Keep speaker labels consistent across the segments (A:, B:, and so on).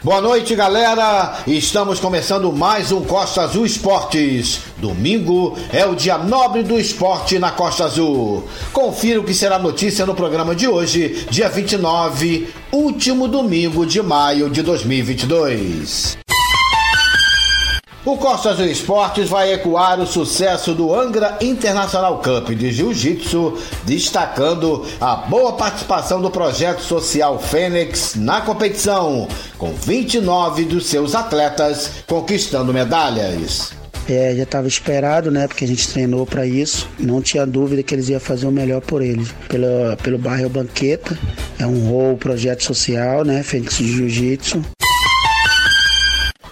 A: Boa noite, galera. Estamos começando mais um Costa Azul Esportes. Domingo é o dia nobre do esporte na Costa Azul. Confira o que será notícia no programa de hoje, dia 29, último domingo de maio de 2022. O Costa Azul Esportes vai ecoar o sucesso do Angra International Cup de Jiu-Jitsu, destacando a boa participação do projeto social Fênix na competição, com 29 dos seus atletas conquistando medalhas.
B: É, já estava esperado, né? Porque a gente treinou para isso. Não tinha dúvida que eles iam fazer o melhor por eles. Pelo, pelo bairro Banqueta, é um rol projeto social, né? Fênix de Jiu-Jitsu.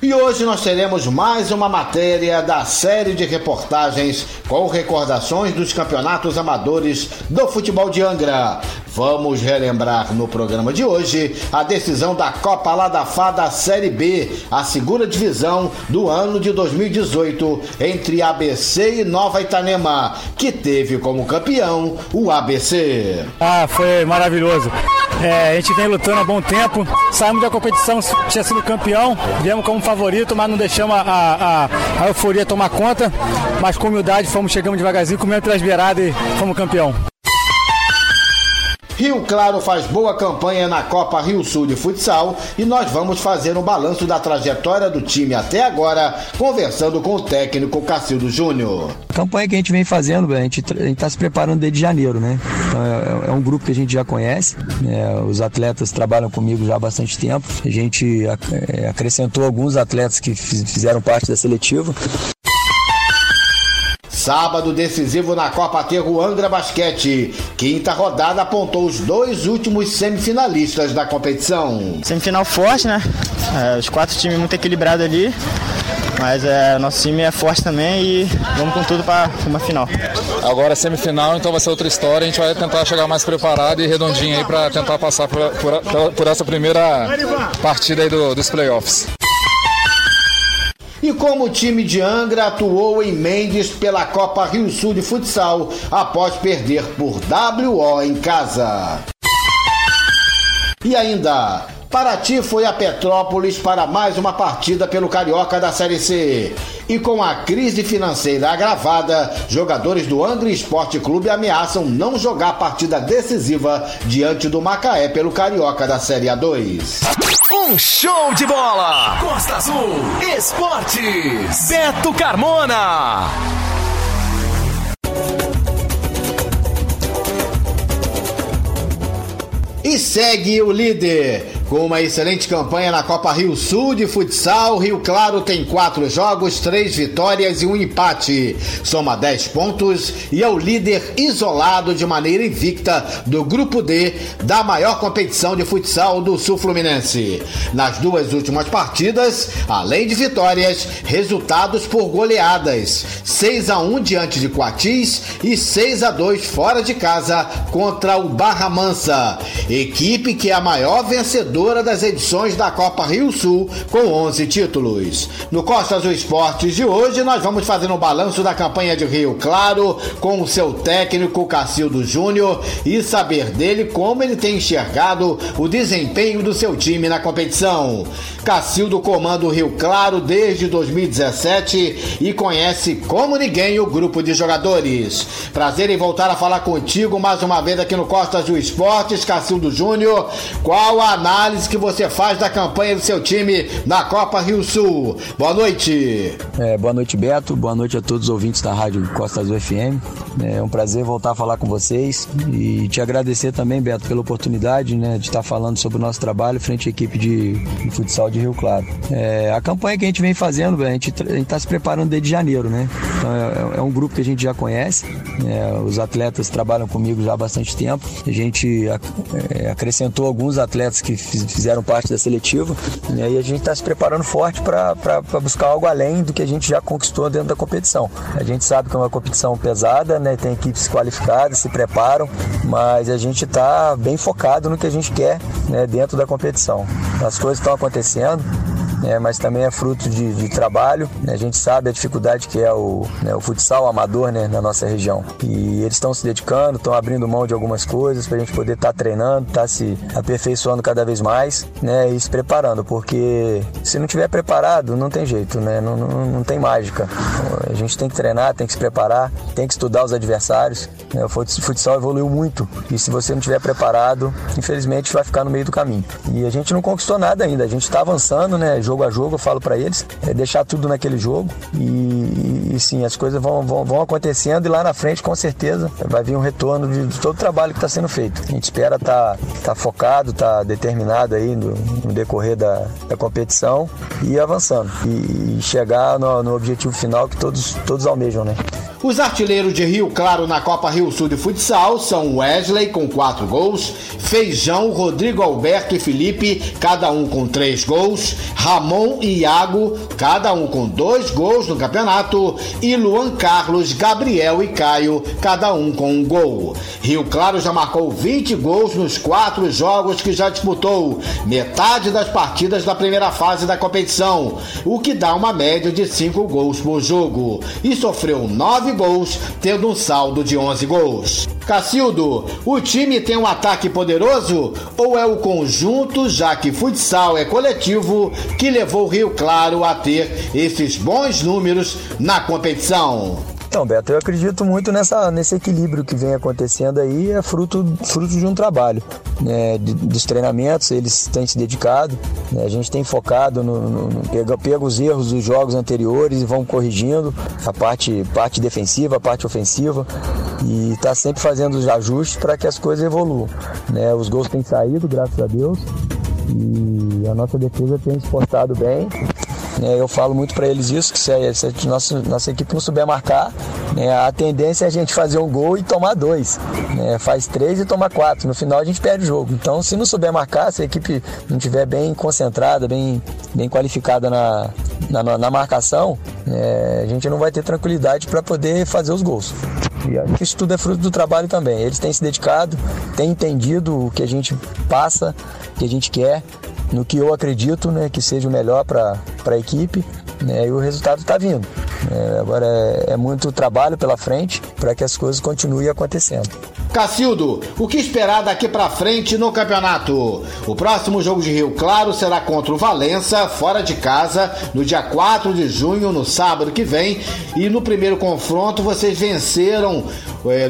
A: E hoje nós teremos mais uma matéria da série de reportagens com recordações dos campeonatos amadores do futebol de Angra. Vamos relembrar no programa de hoje a decisão da Copa Ladafá da Série B, a segunda divisão do ano de 2018, entre ABC e Nova Itanema, que teve como campeão o ABC.
C: Ah, foi maravilhoso. É, a gente vem lutando há bom tempo, saímos da competição, tinha sido campeão, viemos como favorito, mas não deixamos a, a, a euforia tomar conta, mas com humildade fomos, chegamos devagarzinho, comendo pelas beiradas e fomos campeão.
A: Rio Claro faz boa campanha na Copa Rio Sul de Futsal e nós vamos fazer um balanço da trajetória do time até agora, conversando com o técnico Cacildo Júnior.
D: A campanha que a gente vem fazendo, a gente está se preparando desde janeiro, né? Então é, é, um grupo que a gente já conhece, né? os atletas trabalham comigo já há bastante tempo, a gente é, acrescentou alguns atletas que fizeram parte da seletiva.
A: Sábado decisivo na Copa Terro Angra Basquete. Quinta rodada apontou os dois últimos semifinalistas da competição.
E: Semifinal forte, né? É, os quatro times muito equilibrados ali. Mas é, nosso time é forte também e vamos com tudo para uma final.
F: Agora é semifinal, então vai ser outra história. A gente vai tentar chegar mais preparado e redondinho aí para tentar passar por, por, por, essa primeira partida aí do, dos playoffs.
A: E como o time de Angra atuou em Mendes pela Copa Rio Sul de Futsal após perder por WO em casa. E ainda, Paraty foi a Petrópolis para mais uma partida pelo Carioca da Série C. E com a crise financeira agravada, jogadores do Angra Esporte Clube ameaçam não jogar partida decisiva diante do Macaé pelo Carioca da Série A2.
G: Um show de bola! Costa Azul Esportes. Beto Carmona.
A: E segue o líder. Com uma excelente campanha na Copa Rio Sul de futsal, Rio Claro tem quatro jogos, três vitórias e um empate. Soma 10 pontos e é o líder isolado de maneira invicta do Grupo D da maior competição de futsal do Sul Fluminense. Nas duas últimas partidas, além de vitórias, resultados por goleadas: 6 a 1 diante de Coatis e 6 a 2 fora de casa contra o Barra Mansa. Equipe que é a maior vencedora das edições da Copa Rio Sul, com 11 títulos. No Costa Azul Esportes de hoje, nós vamos fazer um balanço da campanha de Rio Claro com o seu técnico Cacildo Júnior e saber dele como ele tem enxergado o desempenho do seu time na competição. Cacildo comanda o Rio Claro desde 2017 e conhece como ninguém o grupo de jogadores. Prazer em voltar a falar contigo mais uma vez aqui no Costa Azul Esportes, Cacildo Júnior. Qual a análise análise que você faz da campanha do seu time na Copa Rio Sul. Boa noite.
D: É, boa noite, Beto. Boa noite a todos os ouvintes da Rádio Costa Azul FM. É um prazer voltar a falar com vocês e te agradecer também, Beto, pela oportunidade né, de estar falando sobre o nosso trabalho frente à equipe de, de futsal de Rio Claro. É, a campanha que a gente vem fazendo, a gente está se preparando desde janeiro, né? Então é, é, um grupo que a gente já conhece, né, os atletas trabalham comigo já há bastante tempo. A gente é, acrescentou alguns atletas que fizeram parte da seletiva. Né, e a gente está se preparando forte para buscar algo além do que a gente já conquistou dentro da competição. A gente sabe que é uma competição pesada, né, tem equipes qualificadas, se preparam, mas a gente está bem focado no que a gente quer né, dentro da competição. As coisas estão acontecendo, é, mas também é fruto de, de trabalho. Né? A gente sabe a dificuldade que é o, né, o futsal amador né, na nossa região. E eles estão se dedicando, estão abrindo mão de algumas coisas para a gente poder estar tá treinando, estar tá se aperfeiçoando cada vez mais né, e se preparando, porque se não tiver preparado, não tem jeito, né? não, não, não tem mágica. A gente tem que treinar, tem que se preparar, tem que estudar os adversários. Né? O futsal evoluiu muito e se você não estiver preparado, infelizmente vai ficar no meio do caminho. E a gente não conquistou nada ainda, a gente está avançando, né? jogo a jogo, eu falo para eles, é deixar tudo naquele jogo e, e, sim, as coisas vão, vão, vão, acontecendo e lá na frente, com certeza, vai vir um retorno de, de todo o trabalho que está sendo feito. A gente espera estar tá, tá focado, estar tá determinado aí no, no decorrer da, da, competição e avançando e, e chegar no, no objetivo final que todos, todos almejam, né?
A: Os artilheiros de Rio Claro na Copa Rio Sul de Futsal são Wesley com quatro gols, Feijão, Rodrigo Alberto e Felipe, cada um com três gols, Ramon e Iago, cada um com dois gols no campeonato, e Luan Carlos, Gabriel e Caio, cada um com um gol. Rio Claro já marcou 20 gols nos quatro jogos que já disputou, metade das partidas da primeira fase da competição, o que dá uma média de cinco gols por jogo, e sofreu nove gols, tendo um saldo de 11 gols. Cacildo, o time tem um ataque poderoso ou é o conjunto, já que futsal é coletivo, que levou o Rio Claro a ter esses bons números na competição?
D: Então, Beto, eu acredito muito nessa, nesse equilíbrio que vem acontecendo aí, é fruto, fruto de um trabalho. Né, de, dos treinamentos, eles têm se dedicado, né, a gente tem focado no, no, no pega, pega, os erros dos jogos anteriores e vão corrigindo a parte, parte defensiva, a parte ofensiva e está sempre fazendo os ajustes para que as coisas evoluam. Né, os gols têm saído, graças a Deus, e a nossa defesa tem se portado bem é, eu falo muito para eles isso, que se a, se a nossa, nossa equipe não souber marcar, né, a tendência é a gente fazer um gol e tomar dois. Né, faz três e toma quatro. No final a gente perde o jogo. Então, se não souber marcar, se a equipe não estiver bem concentrada, bem, bem qualificada na, na, na marcação, é, a gente não vai ter tranquilidade para poder fazer os gols. E isso tudo é fruto do trabalho também. Eles têm se dedicado, têm entendido o que a gente passa, o que a gente quer no que eu acredito né, que seja o melhor para a equipe né, e o resultado está vindo. É, agora é, é muito trabalho pela frente para que as coisas continuem acontecendo.
A: Cacildo, o que esperar daqui para frente no campeonato? O próximo jogo de Rio Claro será contra o Valença, fora de casa, no dia 4 de junho, no sábado que vem. E no primeiro confronto vocês venceram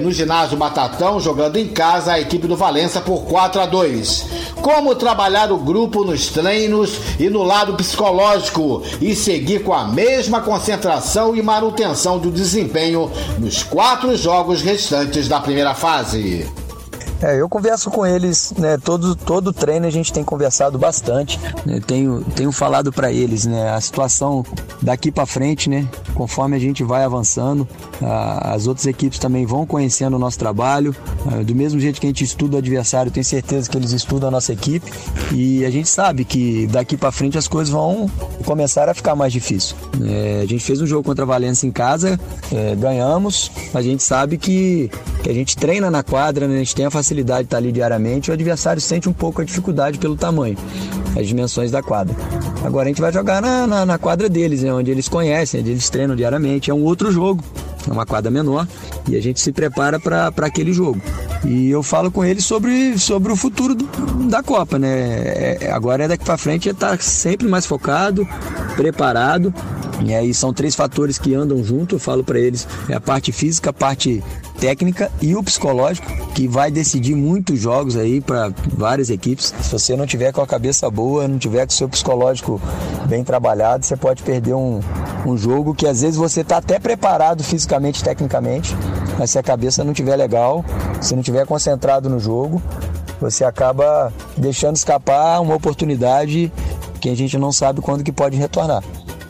A: no ginásio Batatão, jogando em casa, a equipe do Valença por 4 a 2. Como trabalhar o grupo nos treinos e no lado psicológico e seguir com a mesma concentração e manutenção do desempenho nos quatro jogos restantes da primeira fase.
D: É, eu converso com eles, né? Todo, todo treino a gente tem conversado bastante. Né? Tenho, tenho falado para eles, né? A situação daqui para frente, né? Conforme a gente vai avançando, as outras equipes também vão conhecendo o nosso trabalho. Do mesmo jeito que a gente estuda o adversário, tenho certeza que eles estudam a nossa equipe. E a gente sabe que daqui para frente as coisas vão começar a ficar mais difícil. É, a gente fez um jogo contra a Valência em casa, é, ganhamos. A gente sabe que, a gente treina na quadra, né? a gente tem a facilidade de estar ali diariamente. O adversário sente um pouco a dificuldade pelo tamanho, as dimensões da quadra. Agora a gente vai jogar na, na, na quadra deles, né? onde eles conhecem, onde eles treinam diariamente. É um outro jogo, é uma quadra menor e a gente se prepara para aquele jogo. E eu falo com eles sobre, sobre o futuro do, da Copa, né? É, agora é daqui para frente é estar tá sempre mais focado, preparado. E aí são três fatores que andam junto, eu falo para eles, é a parte física, a parte técnica e o psicológico, que vai decidir muitos jogos aí para várias equipes. Se você não tiver com a cabeça boa, não tiver com o seu psicológico bem trabalhado, você pode perder um, um jogo que às vezes você está até preparado fisicamente, tecnicamente, mas se a cabeça não tiver legal, se não tiver concentrado no jogo, você acaba deixando escapar uma oportunidade que a gente não sabe quando que pode retornar.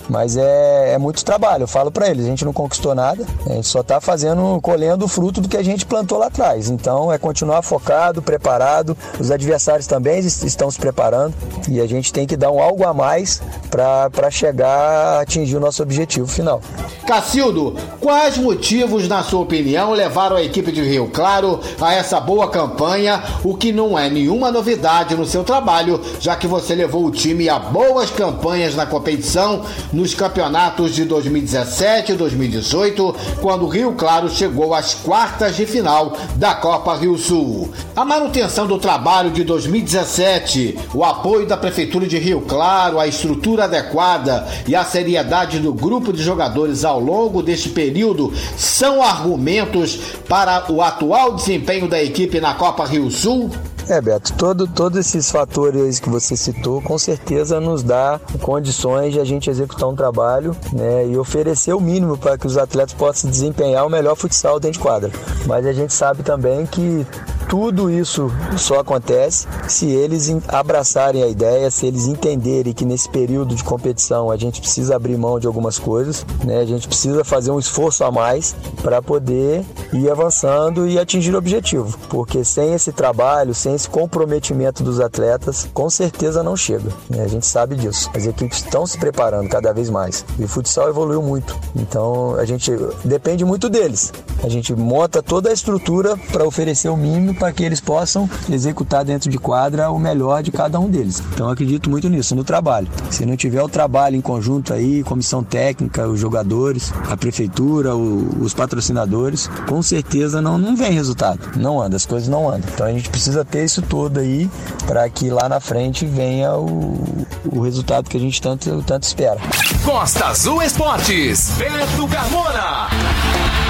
D: Mas é, é muito trabalho, eu falo para eles, a gente não conquistou nada, a gente só tá fazendo, colhendo o fruto do que a gente plantou lá atrás. Então é continuar focado, preparado, os adversários também estão se preparando e a gente tem que dar um algo a mais para chegar a atingir o nosso objetivo final.
A: Cacildo, quais motivos, na sua opinião, levaram a equipe de Rio Claro a essa boa campanha, o que não é nenhuma novidade no seu trabalho, já que você levou o time a boas campanhas na competição nos campeonatos de 2017 e 2018, quando Rio Claro chegou às quartas de final da Copa Rio Sul. A manutenção do trabalho de 2017, o apoio da Prefeitura de Rio Claro, a estrutura adequada e a seriedade do grupo de jogadores ao longo deste período são argumentos para o atual desempenho da equipe na Copa Rio Sul?
D: É, Beto, todo, todos esses fatores que você citou, com certeza nos dá condições de a gente executar um trabalho né, e oferecer o mínimo para que os atletas possam desempenhar o melhor futsal dentro de quadra. Mas a gente sabe também que tudo isso só acontece se eles abraçarem a ideia, se eles entenderem que nesse período de competição a gente precisa abrir mão de algumas coisas, né? A gente precisa fazer um esforço a mais para poder ir avançando e atingir o objetivo, porque sem esse trabalho, sem esse comprometimento dos atletas, com certeza não chega. Né? A gente sabe disso. As equipes estão se preparando cada vez mais e o futsal evoluiu muito. Então a gente depende muito deles. A gente monta toda a estrutura para oferecer o mínimo para que eles possam executar dentro de quadra o melhor de cada um deles. Então acredito muito nisso, no trabalho. Se não tiver o trabalho em conjunto aí, comissão técnica, os jogadores, a prefeitura, o, os patrocinadores, com certeza não, não vem resultado. Não anda, as coisas não andam. Então a gente precisa ter isso todo aí para que lá na frente venha o, o resultado que a gente tanto, tanto espera.
G: Costa Azul Esportes, Beto Carmona.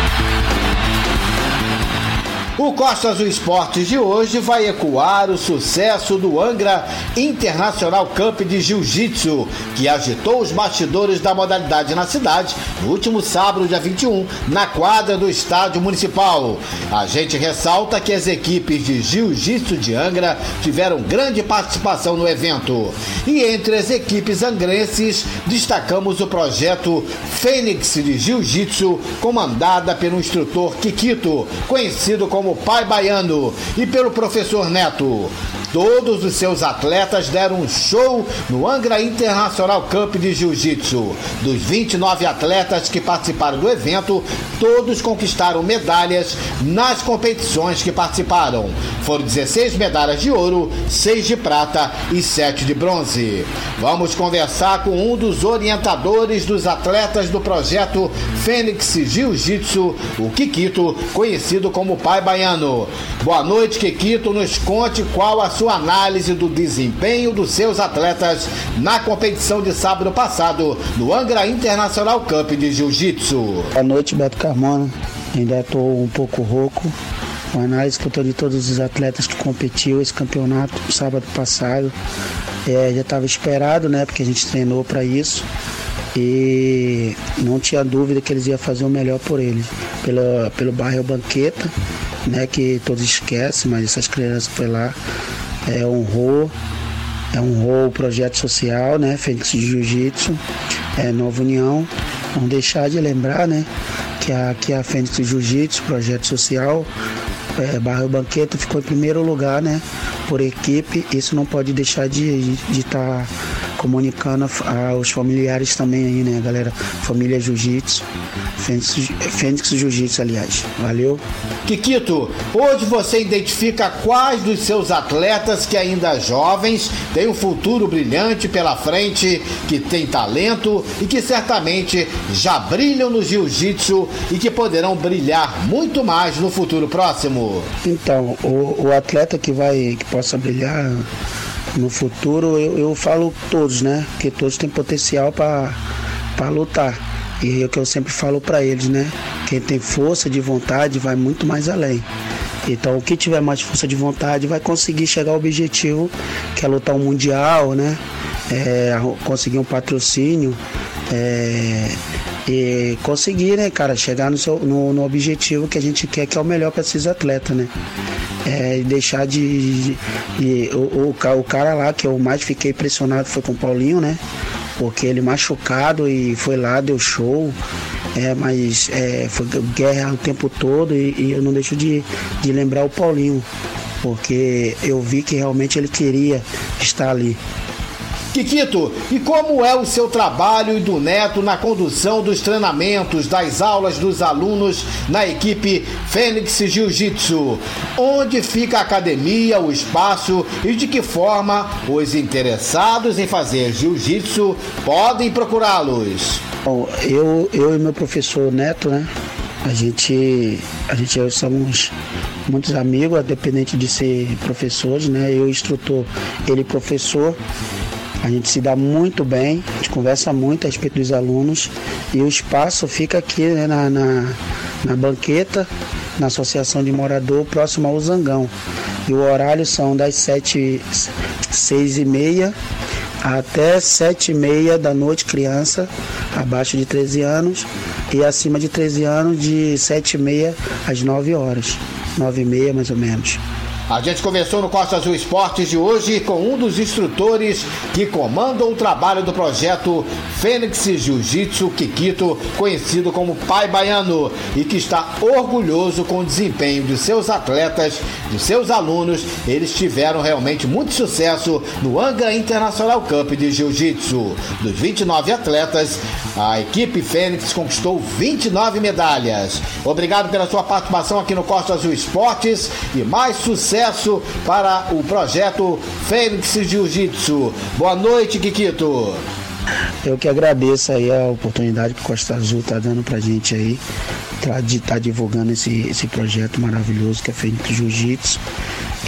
A: O Costa Azul Esportes de hoje vai ecoar o sucesso do Angra Internacional Camp de Jiu-Jitsu, que agitou os bastidores da modalidade na cidade no último sábado, dia 21, na quadra do Estádio Municipal. A gente ressalta que as equipes de Jiu-Jitsu de Angra tiveram grande participação no evento. E entre as equipes angrenses, destacamos o projeto Fênix de Jiu-Jitsu, comandada pelo instrutor Kikito, conhecido como como Pai Baiano e pelo professor Neto. Todos os seus atletas deram um show no Angra Internacional Cup de Jiu-Jitsu. Dos 29 atletas que participaram do evento, todos conquistaram medalhas nas competições que participaram. Foram 16 medalhas de ouro, 6 de prata e 7 de bronze. Vamos conversar com um dos orientadores dos atletas do projeto Fênix Jiu-Jitsu, o Kikito, conhecido como Pai Baiano. Boa noite, Kikito. Nos conte qual a sua análise do desempenho dos seus atletas na competição de sábado passado no Angra Internacional Cup de Jiu-Jitsu.
B: Boa noite, Beto Carmona. Ainda estou um pouco rouco. Uma análise que eu estou de todos os atletas que competiu esse campeonato sábado passado. É, já estava esperado, né? Porque a gente treinou para isso e não tinha dúvida que eles iam fazer o melhor por eles. Pelo, pelo bairro Banqueta, né? Que todos esquecem, mas essas crianças foi lá é, honrou, é, honrou o projeto social, né? Fênix de Jiu-Jitsu, é, Nova União. Não deixar de lembrar, né? Que a, que a Fênix de Jiu-Jitsu, projeto social, é, Barra Banqueta ficou em primeiro lugar, né? Por equipe. Isso não pode deixar de estar de, de tá comunicando aos familiares também aí, né, galera? Família Jiu-Jitsu. Fênix, Fênix Jiu-Jitsu, aliás. Valeu.
A: Kikito, hoje você identifica quais dos seus atletas que ainda jovens têm um futuro brilhante pela frente, que tem talento e que certamente já brilham no jiu-jitsu e que poderão brilhar muito mais no futuro próximo?
B: Então, o, o atleta que vai que possa brilhar no futuro, eu, eu falo todos, né? Que todos têm potencial para lutar. E é o que eu sempre falo para eles, né? Quem tem força de vontade vai muito mais além. Então, o que tiver mais força de vontade vai conseguir chegar ao objetivo, que é lutar um mundial, né? É, conseguir um patrocínio é, e conseguir, né, cara, chegar no, seu, no, no objetivo que a gente quer, que é o melhor para esses atletas, né? É, deixar de. de, de o, o, o, cara lá que eu mais fiquei impressionado foi com o Paulinho, né? porque ele machucado e foi lá, deu show. É, mas é, foi guerra o tempo todo e, e eu não deixo de, de lembrar o Paulinho, porque eu vi que realmente ele queria estar ali.
A: Kikito, e como é o seu trabalho e do Neto na condução dos treinamentos, das aulas dos alunos na equipe Fênix Jiu-Jitsu? Onde fica a academia, o espaço e de que forma os interessados em fazer jiu-jitsu podem procurá-los?
B: Bom, eu, eu e meu professor Neto, né? A gente, a gente somos muitos amigos, independente de ser professores, né? Eu instrutor, ele professor. A gente se dá muito bem, a gente conversa muito a respeito dos alunos e o espaço fica aqui né, na, na, na banqueta, na Associação de Morador, próximo ao Zangão. E o horário são das sete, seis e meia até sete e meia da noite, criança abaixo de 13 anos e acima de 13 anos de sete e meia às 9 horas, nove e meia mais ou menos.
A: A gente conversou no Costa Azul Esportes de hoje com um dos instrutores que comandam o trabalho do projeto Fênix Jiu-Jitsu Kikito, conhecido como Pai Baiano, e que está orgulhoso com o desempenho de seus atletas, de seus alunos. Eles tiveram realmente muito sucesso no Anga International Cup de Jiu-Jitsu. Dos 29 atletas, a equipe Fênix conquistou 29 medalhas. Obrigado pela sua participação aqui no Costa Azul Esportes e mais sucesso sucesso para o projeto Fênix Jiu-Jitsu. Boa noite, Kikito.
B: Eu que agradeço aí a oportunidade que o Costa Azul está dando pra gente aí, de estar tá divulgando esse, esse projeto maravilhoso que é Fênix Jiu-Jitsu.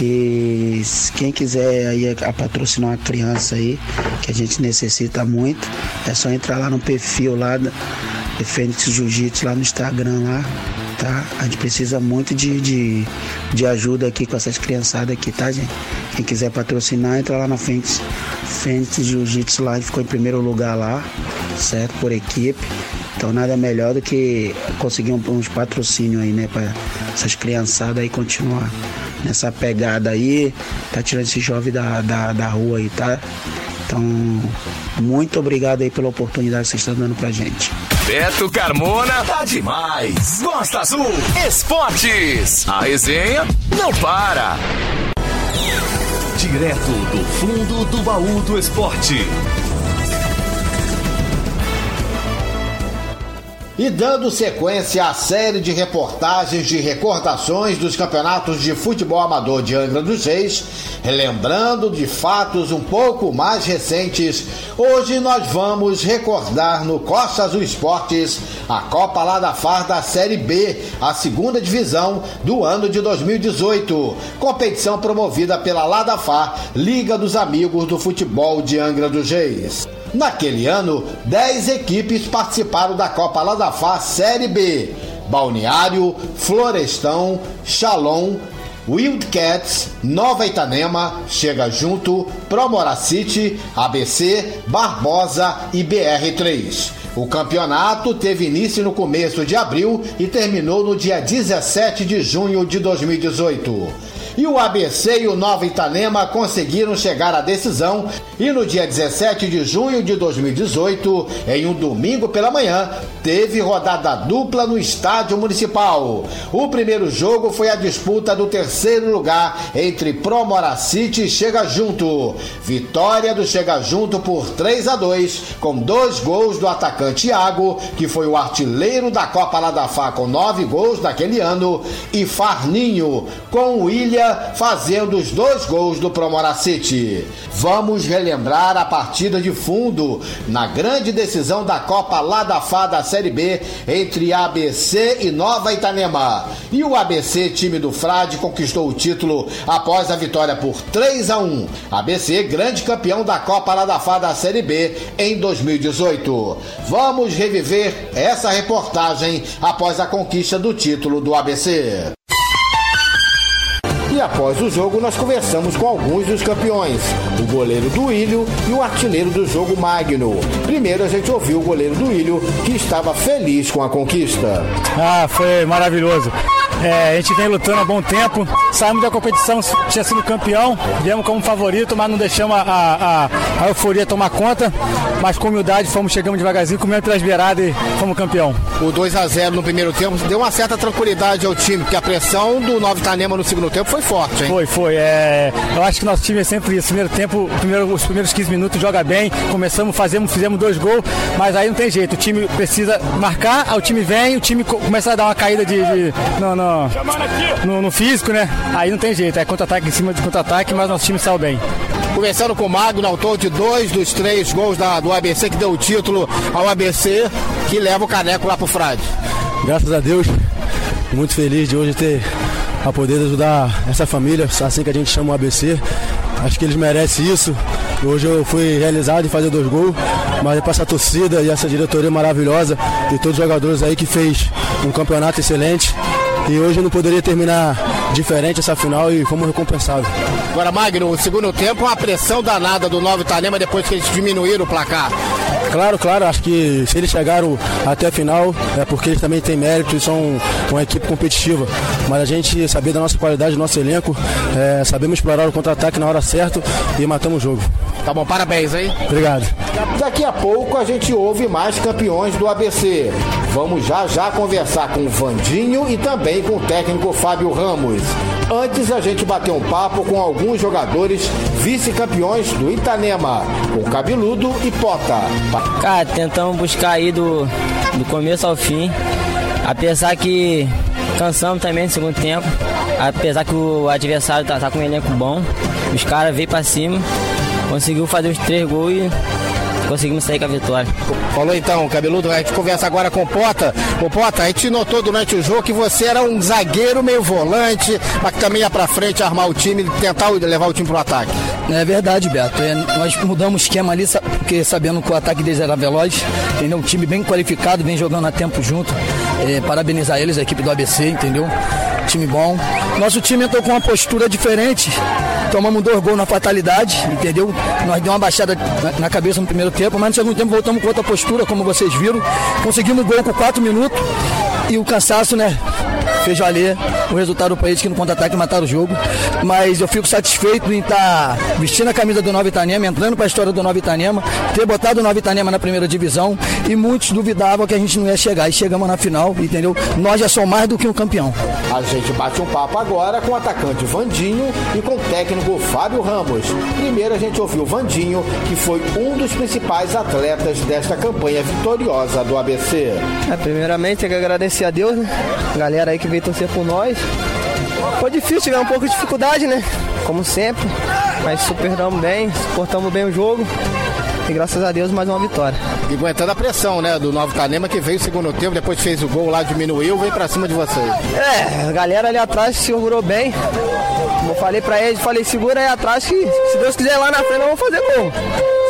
B: E quem quiser aí a patrocinar uma criança aí, que a gente necessita muito, é só entrar lá no perfil lá da Fênix Jiu-Jitsu lá no Instagram lá tá? A gente precisa muito de, de, de ajuda aqui com essas criançadas aqui, tá, gente? Quem quiser patrocinar, entra lá na Fênix, Fênix Jiu-Jitsu lá, a gente ficou em primeiro lugar lá, certo? Por equipe. Então nada melhor do que conseguir uns patrocínios aí, né? Pra essas criançadas aí continuar nessa pegada aí, tá tirando esse jovem da, da, da rua aí, tá? Então, muito obrigado aí pela oportunidade que vocês estão dando pra gente.
G: Beto Carmona tá demais. Costa Azul Esportes. A resenha não para. Direto do fundo do baú do esporte.
A: E dando sequência à série de reportagens de recordações dos campeonatos de futebol amador de Angra dos Reis, relembrando de fatos um pouco mais recentes, hoje nós vamos recordar no Costa Azul Esportes a Copa Ladafar da Série B, a segunda divisão do ano de 2018, competição promovida pela Ladafar, Liga dos Amigos do Futebol de Angra dos Reis. Naquele ano, 10 equipes participaram da Copa Ladafá Série B: Balneário, Florestão, Chalon, Wildcats, Nova Itanema, Chega Junto, Promoracity, ABC, Barbosa e BR3. O campeonato teve início no começo de abril e terminou no dia 17 de junho de 2018 e o ABC e o Nova Itanema conseguiram chegar à decisão e no dia 17 de junho de 2018, em um domingo pela manhã, teve rodada dupla no estádio municipal. O primeiro jogo foi a disputa do terceiro lugar entre Promora City e Chega Junto. Vitória do Chega Junto por 3 a 2, com dois gols do atacante Iago, que foi o artilheiro da Copa Ladafá com nove gols naquele ano, e Farninho, com William fazendo os dois gols do Promoracete. Vamos relembrar a partida de fundo na grande decisão da Copa Ladafá da Série B entre ABC e Nova Itanema. E o ABC, time do Frade, conquistou o título após a vitória por 3 a 1. ABC, grande campeão da Copa Ladafá da Série B em 2018. Vamos reviver essa reportagem após a conquista do título do ABC. E após o jogo, nós conversamos com alguns dos campeões, o goleiro do Ilho e o artilheiro do jogo Magno. Primeiro a gente ouviu o goleiro do Ilho, que estava feliz com a conquista.
C: Ah, foi maravilhoso. É, a gente vem lutando há bom tempo. Saímos da competição, tinha sido campeão, viemos como favorito, mas não deixamos a, a, a euforia tomar conta. Mas com humildade fomos, chegamos devagarzinho, comendo pelas beiradas e fomos campeão.
A: O 2 a 0 no primeiro tempo deu uma certa tranquilidade ao time, porque a pressão do Nova Itanema no segundo tempo foi forte, hein?
C: Foi, foi. É, eu acho que nosso time é sempre isso. Primeiro tempo, primeiro, os primeiros 15 minutos joga bem, começamos, fazemos, fizemos dois gols, mas aí não tem jeito. O time precisa marcar, o time vem, o time começa a dar uma caída de, de no, no, no, no, físico, né? Aí não tem jeito, é contra-ataque em cima de contra-ataque, mas nosso time saiu bem.
A: Conversando com o Magno, autor de dois dos três gols da, do ABC, que deu o título ao ABC, que leva o caneco lá pro Frade.
H: Graças a Deus, muito feliz de hoje ter a poder ajudar essa família, assim que a gente chama o ABC. Acho que eles merecem isso. Hoje eu fui realizado em fazer dois gols, mas é para essa torcida e essa diretoria maravilhosa e todos os jogadores aí que fez um campeonato excelente. E hoje não poderia terminar diferente essa final e fomos recompensados.
A: Agora, Magno, o segundo tempo, uma pressão danada do Novo Itanema depois que eles diminuíram o placar.
H: Claro, claro, acho que se eles chegaram até a final é porque eles também têm mérito e são uma equipe competitiva. Mas a gente saber da nossa qualidade, do nosso elenco, é, sabemos explorar o contra-ataque na hora certa e matamos o jogo.
A: Tá bom, parabéns, hein?
H: Obrigado.
A: Daqui a pouco a gente ouve mais campeões do ABC. Vamos já já conversar com o Vandinho e também com o técnico Fábio Ramos. Antes a gente bateu um papo com alguns jogadores vice-campeões do Itanema, com Cabeludo e Pota.
I: Cara, tentamos buscar aí do, do começo ao fim. Apesar que cansamos também no segundo tempo. Apesar que o adversário tá, tá com um elenco bom. Os caras veio pra cima, conseguiu fazer os três gols e conseguimos sair com a vitória.
A: Falou então, cabeludo, a gente conversa agora com o Pota. O Pota, a gente notou durante o jogo que você era um zagueiro meio volante, mas que também ia pra frente armar o time e tentar levar o time pro ataque.
J: É verdade, Beto. É, nós mudamos o esquema ali, porque sabendo que o ataque deles era veloz, entendeu? Um time bem qualificado, vem jogando a tempo junto. É, parabenizar eles, a equipe do ABC, entendeu? Time bom. Nosso time entrou com uma postura diferente. Tomamos dois gols na fatalidade, entendeu? Nós deu uma baixada na, cabeça no primeiro tempo, mas no segundo tempo voltamos com outra postura, como vocês viram. Conseguimos gol com quatro minutos e o cansaço, né? Fez valer o resultado para eles que no contra-ataque mataram o jogo. Mas eu fico satisfeito em estar tá vestindo a camisa do Nova Itanema, entrando para a história do Nova Itanema, ter botado o Nova Itanema na primeira divisão e muitos duvidavam que a gente não ia chegar. E chegamos na final, entendeu? Nós já somos mais do que um campeão.
A: A gente bate um papo agora com o atacante Vandinho e com o técnico Fábio Ramos. Primeiro a gente ouviu o Vandinho, que foi um dos principais atletas desta campanha vitoriosa do ABC.
K: É, primeiramente, tem que agradecer a Deus, né? Galera aí que veio torcer por nós. Foi difícil, tivemos um pouco de dificuldade, né? Como sempre. Mas superamos bem, suportamos bem o jogo. E graças a Deus mais uma vitória.
A: E aguentando a pressão, né? Do Novo Canema que veio o segundo tempo, depois fez o gol lá, diminuiu, veio pra cima de vocês.
K: É, a galera ali atrás segurou bem. Como eu falei pra eles, falei, segura aí atrás que se Deus quiser lá na frente nós vamos fazer gol.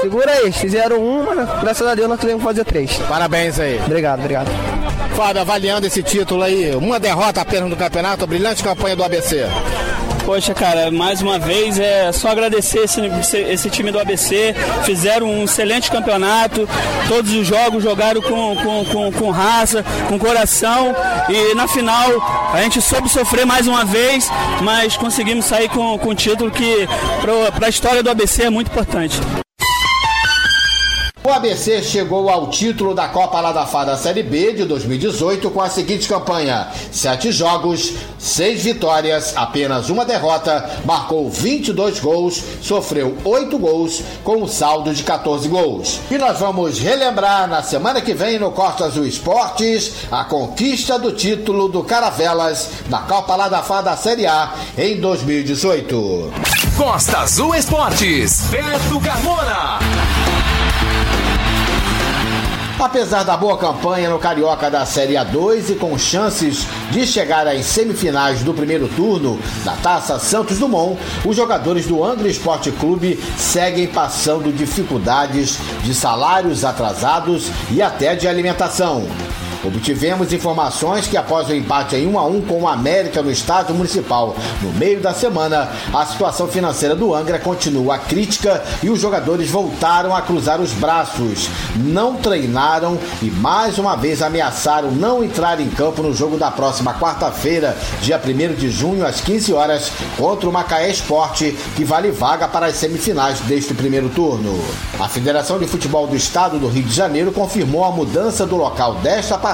K: Segura aí, fizeram uma, graças a Deus nós queremos fazer três.
A: Parabéns aí.
K: Obrigado, obrigado.
A: Fábio, avaliando esse título aí, uma derrota apenas no campeonato, brilhante campanha do ABC.
L: Poxa, cara, mais uma vez é só agradecer esse, esse time do ABC. Fizeram um excelente campeonato. Todos os jogos jogaram com, com, com, com raça, com coração. E na final a gente soube sofrer mais uma vez, mas conseguimos sair com, um título que para a história do ABC é muito importante.
A: O ABC chegou ao título da Copa Ladafá da Série B de 2018 com a seguinte campanha: sete jogos, seis vitórias, apenas uma derrota, marcou 22 gols, sofreu oito gols, com um saldo de 14 gols. E nós vamos relembrar na semana que vem no Costa Azul Esportes a conquista do título do Caravelas da Copa Ladafá da Série A em 2018.
G: Costa Azul Esportes, Beto Carmona.
A: Apesar da boa campanha no Carioca da Série A2 e com chances de chegar às semifinais do primeiro turno da Taça Santos Dumont, os jogadores do Angra Esporte Clube seguem passando dificuldades de salários atrasados e até de alimentação. Obtivemos informações que após o empate em 1 a 1 com o América no estádio municipal no meio da semana, a situação financeira do Angra continua crítica e os jogadores voltaram a cruzar os braços, não treinaram e mais uma vez ameaçaram não entrar em campo no jogo da próxima quarta-feira, dia 1 de junho às 15 horas, contra o Macaé Esporte, que vale vaga para as semifinais deste primeiro turno. A Federação de Futebol do Estado do Rio de Janeiro confirmou a mudança do local desta partida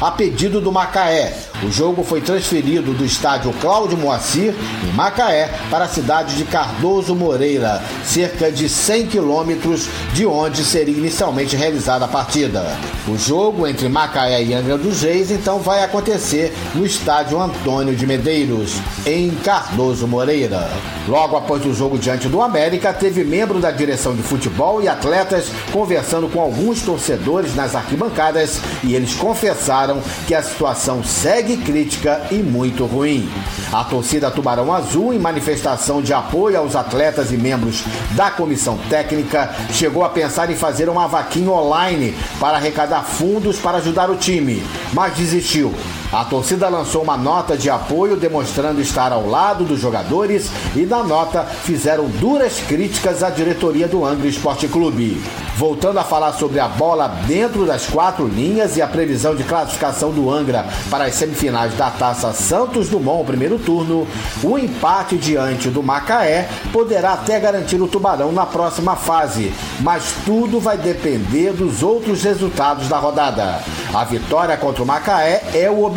A: a pedido do Macaé. O jogo foi transferido do estádio Cláudio Moacir, em Macaé, para a cidade de Cardoso Moreira, cerca de 100 quilômetros de onde seria inicialmente realizada a partida. O jogo entre Macaé e Angra dos Reis então vai acontecer no estádio Antônio de Medeiros, em Cardoso Moreira. Logo após o jogo diante do América, teve membro da direção de futebol e atletas conversando com alguns torcedores nas arquibancadas e eles confessaram que a situação segue crítica e muito ruim. A torcida Tubarão Azul, em manifestação de apoio aos atletas e membros da comissão técnica, chegou a pensar em fazer uma vaquinha online para arrecadar fundos para ajudar o time, mas desistiu. A torcida lançou uma nota de apoio demonstrando estar ao lado dos jogadores e na nota fizeram duras críticas à diretoria do Angra Esporte Clube. Voltando a falar sobre a bola dentro das quatro linhas e a previsão de classificação do Angra para as semifinais da Taça Santos Dumont, primeiro turno, o empate diante do Macaé poderá até garantir o Tubarão na próxima fase, mas tudo vai depender dos outros resultados da rodada. A vitória contra o Macaé é o objetivo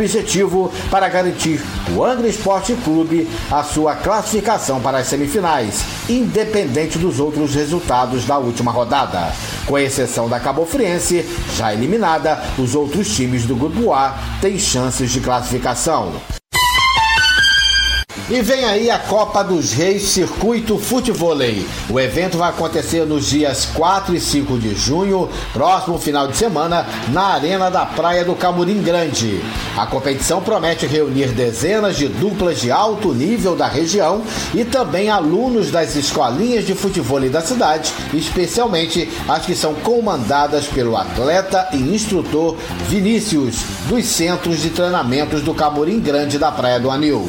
A: para garantir o Angra Esporte Clube a sua classificação para as semifinais, independente dos outros resultados da última rodada. Com exceção da Cabo Friense, já eliminada, os outros times do Grupo A têm chances de classificação. E vem aí a Copa dos Reis Circuito Futevôlei. O evento vai acontecer nos dias 4 e 5 de junho, próximo final de semana, na Arena da Praia do Camurim Grande. A competição promete reunir dezenas de duplas de alto nível da região e também alunos das escolinhas de futebol da cidade, especialmente as que são comandadas pelo atleta e instrutor Vinícius, dos centros de treinamentos do Camurim Grande da Praia do Anil.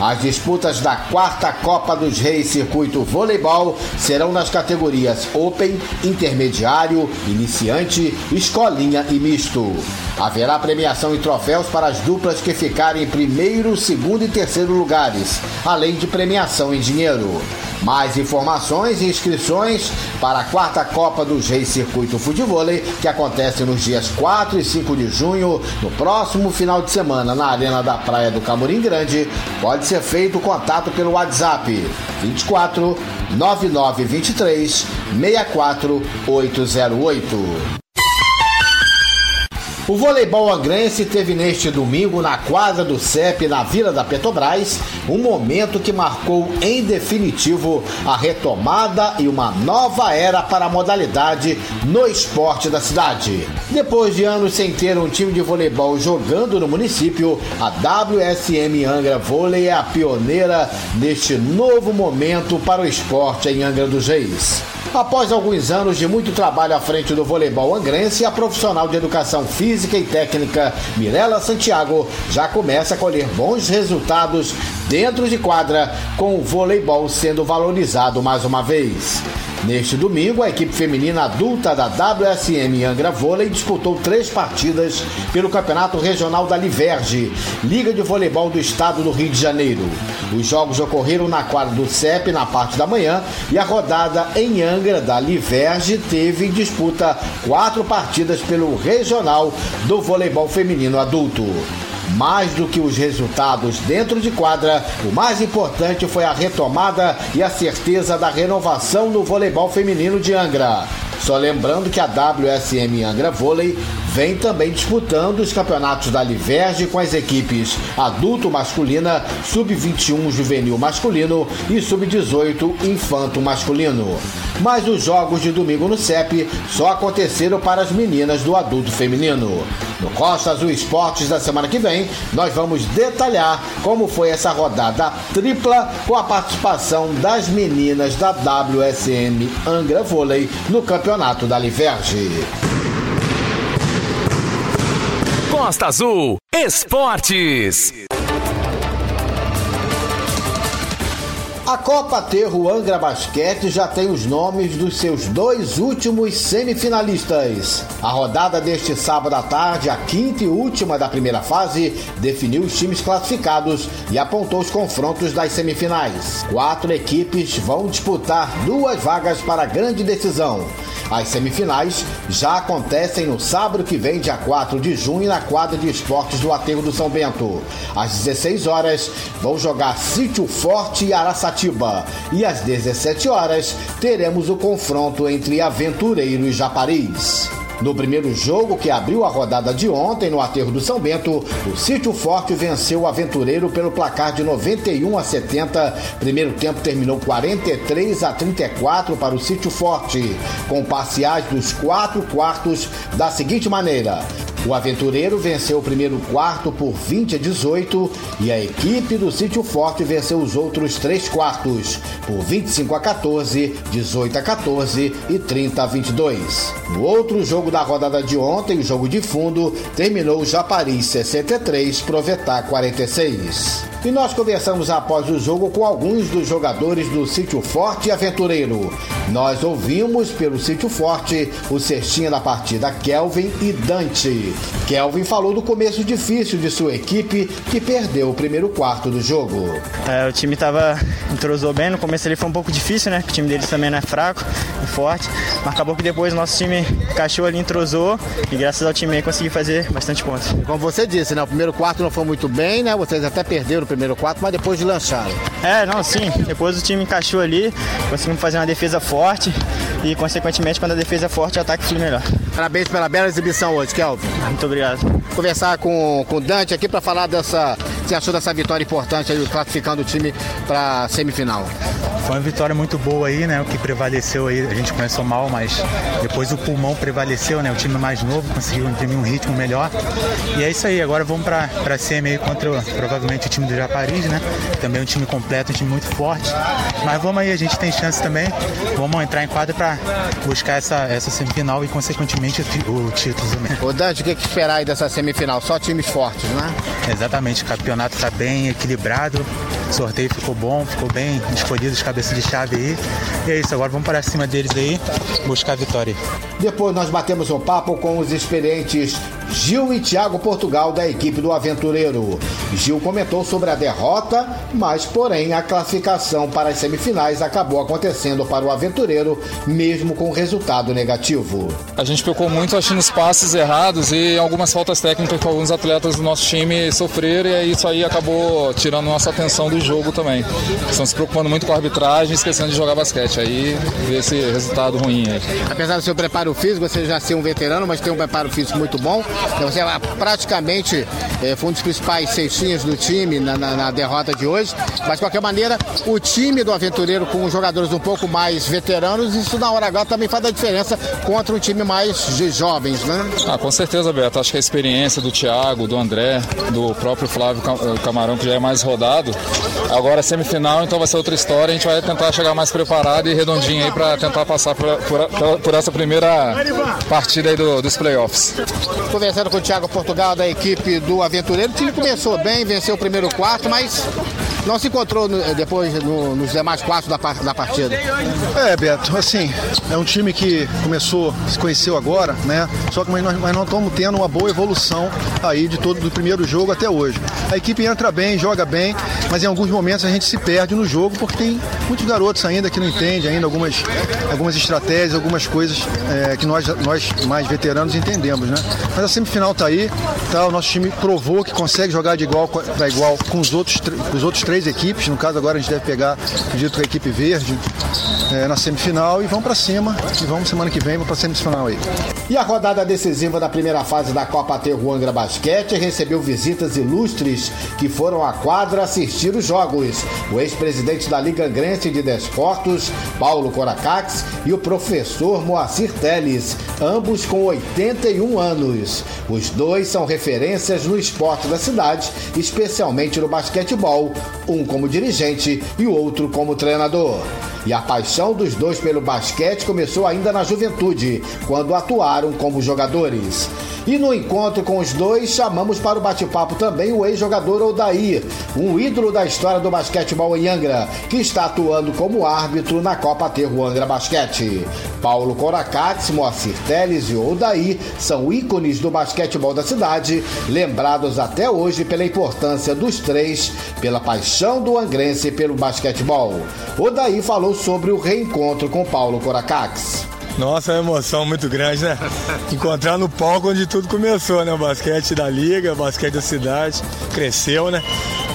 A: As disputas da quarta Copa dos Reis Circuito Voleibol serão nas categorias Open, Intermediário, Iniciante, Escolinha e Misto. Haverá premiação e troféus para as duplas que ficarem em primeiro, segundo e terceiro lugares, além de premiação em dinheiro. Mais informações e inscrições para a quarta Copa dos Reis Circuito Futevôlei, que acontece nos dias 4 e 5 de junho, no próximo final de semana, na Arena da Praia do Camurim Grande, pode ser feito contato pelo WhatsApp 24 9923 64808. O voleibol angrense teve neste domingo na quadra do CEP na Vila da Petrobras um momento que marcou em definitivo a retomada e uma nova era para a modalidade no esporte da cidade. Depois de anos sem ter um time de voleibol jogando no município, a WSM Angra Vôlei é a pioneira neste novo momento para o esporte em Angra dos Reis. Após alguns anos de muito trabalho à frente do voleibol angrense, a profissional de educação física e técnica Mirela Santiago já começa a colher bons resultados dentro de quadra, com o voleibol sendo valorizado mais uma vez. Neste domingo, a equipe feminina adulta da WSM Angra Vôlei disputou três partidas pelo Campeonato Regional da Liverge, Liga de Voleibol do Estado do Rio de Janeiro. Os jogos ocorreram na quadra do CEP na parte da manhã e a rodada em Angra da Liverge teve em disputa quatro partidas pelo Regional do Voleibol Feminino Adulto. Mais do que os resultados dentro de quadra, o mais importante foi a retomada e a certeza da renovação no voleibol feminino de Angra. Só lembrando que a WSM Angra Vôlei vem também disputando os campeonatos da Liverge com as equipes adulto masculina, sub-21 juvenil masculino e sub-18 infanto masculino. Mas os jogos de domingo no CEP só aconteceram para as meninas do adulto feminino. No Costa Azul Esportes da semana que vem, nós vamos detalhar como foi essa rodada tripla com a participação das meninas da WSM Angra Vôlei no campeonato da Liverge.
G: Costa Azul Esportes.
A: A Copa Terro Angra Basquete já tem os nomes dos seus dois últimos semifinalistas. A rodada deste sábado à tarde, a quinta e última da primeira fase, definiu os times classificados e apontou os confrontos das semifinais. Quatro equipes vão disputar duas vagas para a grande decisão. As semifinais já acontecem no sábado que vem, dia 4 de junho, na quadra de esportes do Aterro do São Bento. Às 16 horas, vão jogar Sítio Forte e Araçatiba. E às 17 horas, teremos o confronto entre Aventureiro e Japariz. No primeiro jogo que abriu a rodada de ontem no aterro do São Bento, o Sítio Forte venceu o Aventureiro pelo placar de 91 a 70. Primeiro tempo terminou 43 a 34 para o Sítio Forte, com parciais dos quatro quartos da seguinte maneira: o Aventureiro venceu o primeiro quarto por 20 a 18 e a equipe do Sítio Forte venceu os outros três quartos por 25 a 14, 18 a 14 e 30 a 22. No outro jogo da rodada de ontem, o jogo de fundo, terminou o Japari 63, Provetá 46. E nós conversamos após o jogo com alguns dos jogadores do Sítio Forte e Aventureiro. Nós ouvimos pelo Sítio Forte o cestinha da partida Kelvin e Dante. Kelvin falou do começo difícil de sua equipe que perdeu o primeiro quarto do jogo.
E: É, o time tava entrosou bem, no começo ele foi um pouco difícil, né? O time deles também não é fraco e forte, mas acabou que depois o nosso time encaixou ali, entrosou e graças ao time aí consegui fazer bastante pontos.
A: Como você disse, né? O primeiro quarto não foi muito bem, né? Vocês até perderam o primeiro quarto, mas depois de lançaram.
E: É, não, sim. Depois o time encaixou ali, conseguimos fazer uma defesa forte e, consequentemente, quando a defesa é forte, o ataque flui melhor.
A: Parabéns pela bela exibição hoje, Kelvin.
E: Muito obrigado.
A: Conversar com, o Dante aqui para falar dessa. Você achou dessa vitória importante aí, classificando o time para semifinal?
M: Foi uma vitória muito boa aí, né? O que prevaleceu aí, a gente começou mal, mas depois o pulmão prevaleceu, né? O time mais novo conseguiu imprimir um ritmo melhor. E é isso aí, agora vamos para pra semi aí contra provavelmente o time do Japariz, né? Também um time completo, um time muito forte. Mas vamos aí, a gente tem chance também. Vamos entrar em quadra para buscar essa, essa semifinal e, consequentemente, o, título também.
A: Ô Dante, o que, que esperar aí dessa semifinal? Só times fortes, né?
M: Exatamente, o campeonato está bem equilibrado, sorteio ficou bom, ficou bem escolhido os cabeças de chave aí. E é isso, agora vamos para cima deles aí, buscar a vitória.
A: Depois nós batemos um papo com os experientes Gil e Thiago Portugal da equipe do Aventureiro. Gil comentou sobre a derrota, mas porém a classificação para as semifinais acabou acontecendo para o Aventureiro, mesmo com resultado negativo.
F: A gente pecou muito achando os passes errados e algumas faltas técnicas que alguns atletas do nosso time sofreram e isso aí acabou tirando nossa atenção do jogo também. Estão se preocupando muito com a arbitragem, esquecendo de jogar basquete. Aí vê esse resultado ruim aí.
A: Apesar do seu preparo físico, você já ser um veterano, mas tem um preparo físico muito bom. Então você praticamente é, foi um dos principais cestinhos do time na, na, na, derrota de hoje. Mas de qualquer maneira, o time do Aventureiro com jogadores um pouco mais veteranos, isso na hora H também faz a diferença contra um time mais de jovens, né?
F: Ah, com certeza, Beto. Acho que a experiência do Thiago, do André, do próprio Flávio Camarão, que já é mais rodado. Agora semifinal, então vai ser outra história. A gente vai tentar chegar mais preparado e redondinho aí para tentar passar por, por, por, essa primeira partida aí do, dos playoffs.
A: Conversando com o Thiago Portugal da equipe do Aventureiro, o time começou bem, venceu o primeiro quarto, mas não se encontrou no, depois no, nos demais quartos da, da partida.
N: É, Beto, assim, é um time que começou, se conheceu agora, né? Só que nós, nós não estamos tendo uma boa evolução aí de todo do primeiro jogo até hoje. A equipe entra bem, joga bem, mas em alguns momentos a gente se perde no jogo porque tem muitos garotos ainda que não entendem ainda algumas, algumas estratégias, algumas coisas é, que nós, nós mais veteranos entendemos, né? Mas a semifinal está aí, tá? O nosso time provou que consegue jogar de igual para igual com os outros, os outros três equipes. No caso agora a gente deve pegar, acredito, a equipe verde é, na semifinal e vamos para cima. E vamos semana que vem para a semifinal aí.
A: E a rodada decisiva da primeira fase da Copa Terruangra Basquete recebeu visitas ilustres que foram à quadra assistir os jogos. O ex-presidente da Liga Angrense de Desportos, Paulo Coracax, e o professor Moacir Teles, ambos com 81 anos. Os dois são referências no esporte da cidade, especialmente no basquetebol, um como dirigente e o outro como treinador. E a paixão dos dois pelo basquete começou ainda na juventude, quando atuaram como jogadores. E no encontro com os dois, chamamos para o bate-papo também o ex-jogador Odair, um ídolo da história do basquetebol em Angra, que está atuando como árbitro na Copa Terro Angra Basquete. Paulo Coracates, Moacir Teles e Odair são ícones do basquetebol da cidade, lembrados até hoje pela importância dos três, pela paixão do angrense pelo basquetebol. Odair falou sobre o reencontro com Paulo Coracates.
O: Nossa, é uma emoção muito grande, né? Encontrar no palco onde tudo começou, né? O basquete da liga, o basquete da cidade, cresceu, né?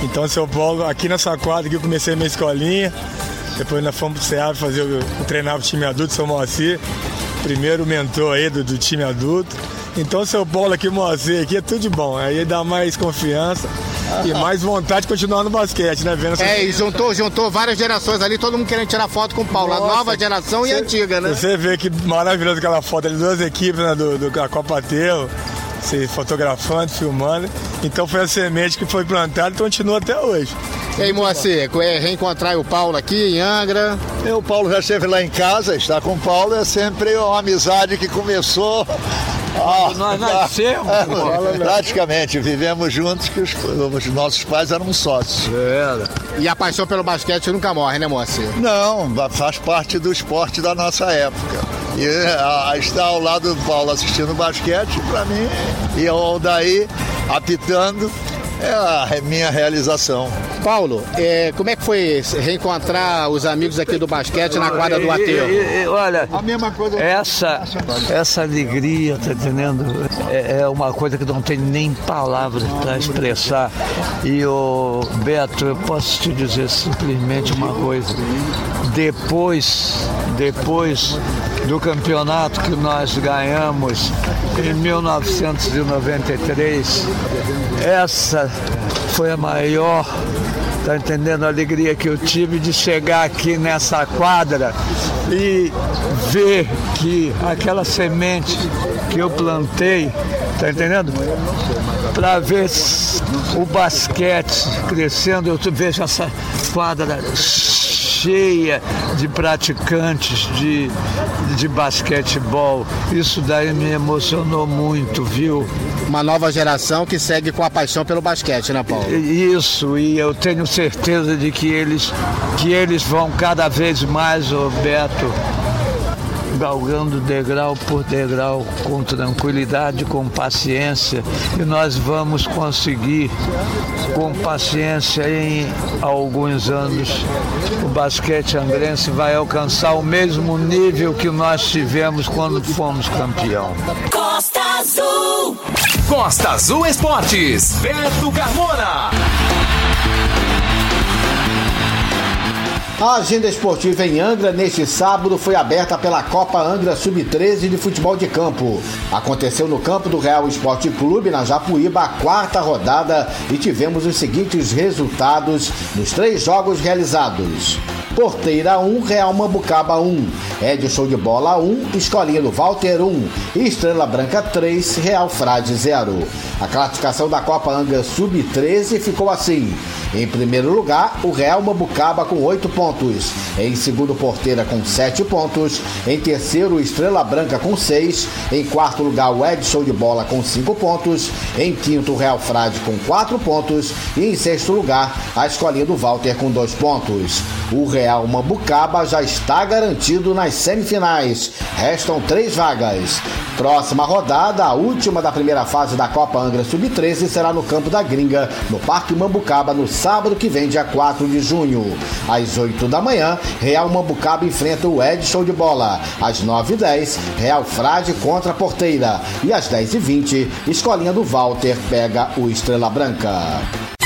O: Então, seu Paulo, aqui nessa quadra que eu comecei minha escolinha, depois nós fomos pro SEAB fazer o, o treinar pro time adulto, São Moacir, primeiro mentor aí do, do time adulto. Então, seu Paulo aqui, Moacir, aqui é tudo de bom. Aí dá mais confiança e mais vontade de continuar no basquete, né? Vendo
A: é, e juntou, juntou várias gerações ali, todo mundo querendo tirar foto com o Paulo, Nossa, a nova geração cê, e a antiga, né?
O: Você vê que maravilhoso aquela foto ali, duas equipes né, do, do, da Copa Teu, se fotografando, filmando. Então foi a semente que foi plantada e continua até hoje.
A: E aí, Moacir, é reencontrar o Paulo aqui em Angra?
P: Eu, o Paulo já esteve lá em casa, está com o Paulo é sempre uma amizade que começou
Q: ah, nós nascemos.
P: É, praticamente, vivemos juntos, que os, os, nossos pais eram sócios.
A: Era. E a paixão pelo basquete nunca morre, né, Moacir?
P: Não, faz parte do esporte da nossa época. E a, estar ao lado do Paulo assistindo basquete, para mim, e o daí apitando, é a minha realização.
A: Paulo, é, como é que foi reencontrar os amigos aqui do basquete na quadra do Ateu?
Q: Olha, a mesma coisa. Essa, essa alegria, tá entendendo? É, é uma coisa que não tem nem palavras para expressar. E o Beto, eu posso te dizer simplesmente uma coisa. Depois, depois do campeonato que nós ganhamos em 1993, essa foi a maior, tá entendendo, a alegria que eu tive de chegar aqui nessa quadra e ver que aquela semente que eu plantei, tá entendendo? Para ver o basquete crescendo, eu vejo essa quadra cheia de praticantes de, de basquetebol. Isso daí me emocionou muito, viu?
A: Uma nova geração que segue com a paixão pelo basquete, né, Paulo?
Q: Isso, e eu tenho certeza de que eles, que eles vão cada vez mais, Roberto, galgando degrau por degrau, com tranquilidade, com paciência, e nós vamos conseguir, com paciência, em alguns anos, o basquete angrense vai alcançar o mesmo nível que nós tivemos quando fomos campeão.
G: Costa Azul! Costa Azul Esportes, Beto Carmona.
A: A agenda esportiva em Angra neste sábado foi aberta pela Copa Angra Sub-13 de futebol de campo. Aconteceu no campo do Real Esporte Clube, na Japuíba, a quarta rodada e tivemos os seguintes resultados nos três jogos realizados. Porteira 1, Real Mambucaba 1, Edson de Bola 1, Escolinha do Walter 1 e Estrela Branca 3, Real Frade 0. A classificação da Copa Angra Sub-13 ficou assim. Em primeiro lugar, o Real Mambucaba com 8 pontos. Em segundo, Porteira com 7 pontos. Em terceiro, Estrela Branca com 6. Em quarto lugar, o Edson de Bola com 5 pontos. Em quinto, o Real Frade com 4 pontos. E em sexto lugar, a escolinha do Walter com 2 pontos. O Real Mambucaba já está garantido nas semifinais. Restam três vagas. Próxima rodada, a última da primeira fase da Copa Angra Sub-13, será no Campo da Gringa, no Parque Mambucaba, no sábado que vem, dia 4 de junho. Às 8 da manhã, Real Mambucaba enfrenta o Edson de Bola. Às 9h10, Real Frade contra a Porteira. E às 10h20, Escolinha do Walter pega o Estrela Branca.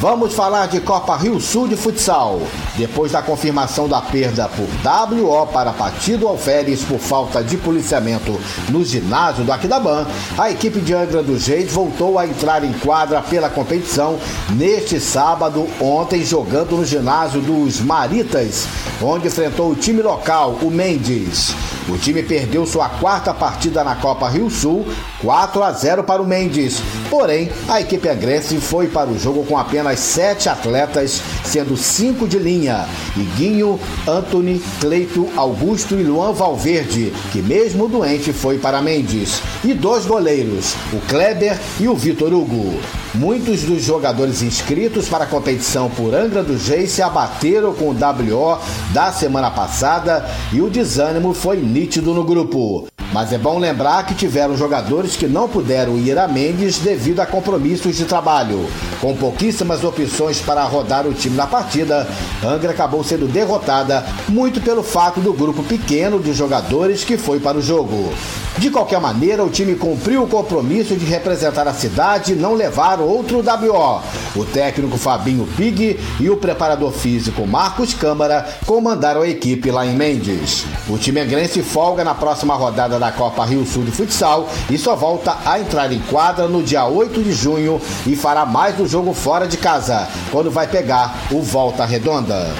A: Vamos falar de Copa Rio Sul de Futsal. Depois da confirmação da perda por WO para Partido Alferes por falta de policiamento no ginásio do Aquidaban, a equipe de Angra dos Reis voltou a entrar em quadra pela competição neste sábado, ontem, jogando no ginásio dos Maritas, onde enfrentou o time local, o Mendes. O time perdeu sua quarta partida na Copa Rio Sul, 4 a 0 para o Mendes. Porém, a equipe angrense foi para o jogo com apenas sete atletas, sendo cinco de linha Iguinho, Anthony, Cleito, Augusto e Luan Valverde, que mesmo doente foi para Mendes, e dois goleiros, o Kleber e o Vitor Hugo. Muitos dos jogadores inscritos para a competição por Angra do Reis se abateram com o WO da semana passada e o desânimo foi nítido no grupo. Mas é bom lembrar que tiveram jogadores que não puderam ir a Mendes devido a compromissos de trabalho. Com pouquíssimas opções para rodar o time na partida, Angra acabou sendo derrotada muito pelo fato do grupo pequeno de jogadores que foi para o jogo. De qualquer maneira, o time cumpriu o compromisso de representar a cidade e não levar outro WO. O técnico Fabinho Pig e o preparador físico Marcos Câmara comandaram a equipe lá em Mendes. O time angrense folga na próxima rodada da Copa Rio Sul de Futsal e só volta a entrar em quadra no dia 8 de junho e fará mais um jogo fora de casa, quando vai pegar o Volta Redonda.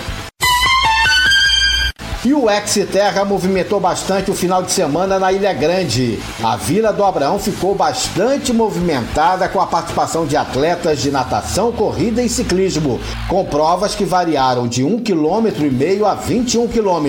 A: E o ex-terra movimentou bastante o final de semana na Ilha Grande. A Vila do Abraão ficou bastante movimentada com a participação de atletas de natação, corrida e ciclismo, com provas que variaram de 1,5 km a 21 km.